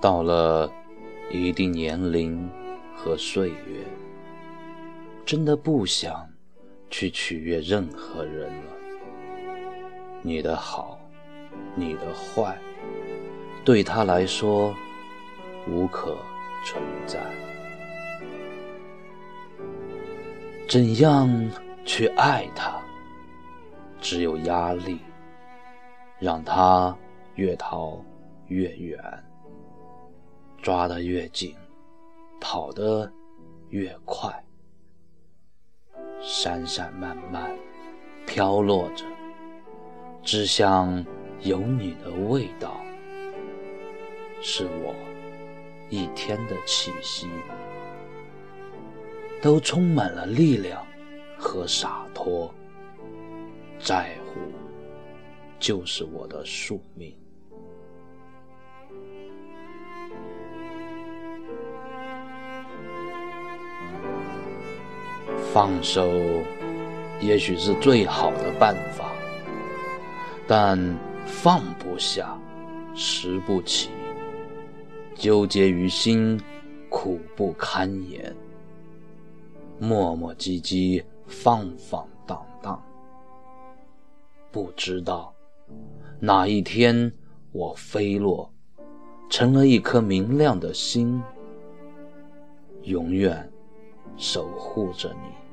到了一定年龄和岁月，真的不想去取悦任何人了。你的好，你的坏，对他来说无可存在。怎样去爱他？只有压力，让他越逃越远。抓得越紧，跑得越快，闪闪漫漫，飘落着，只想有你的味道，是我一天的气息，都充满了力量和洒脱。在乎，就是我的宿命。放手，也许是最好的办法，但放不下，拾不起，纠结于心，苦不堪言。磨磨唧唧，放放荡荡，不知道哪一天我飞落，成了一颗明亮的星，永远守护着你。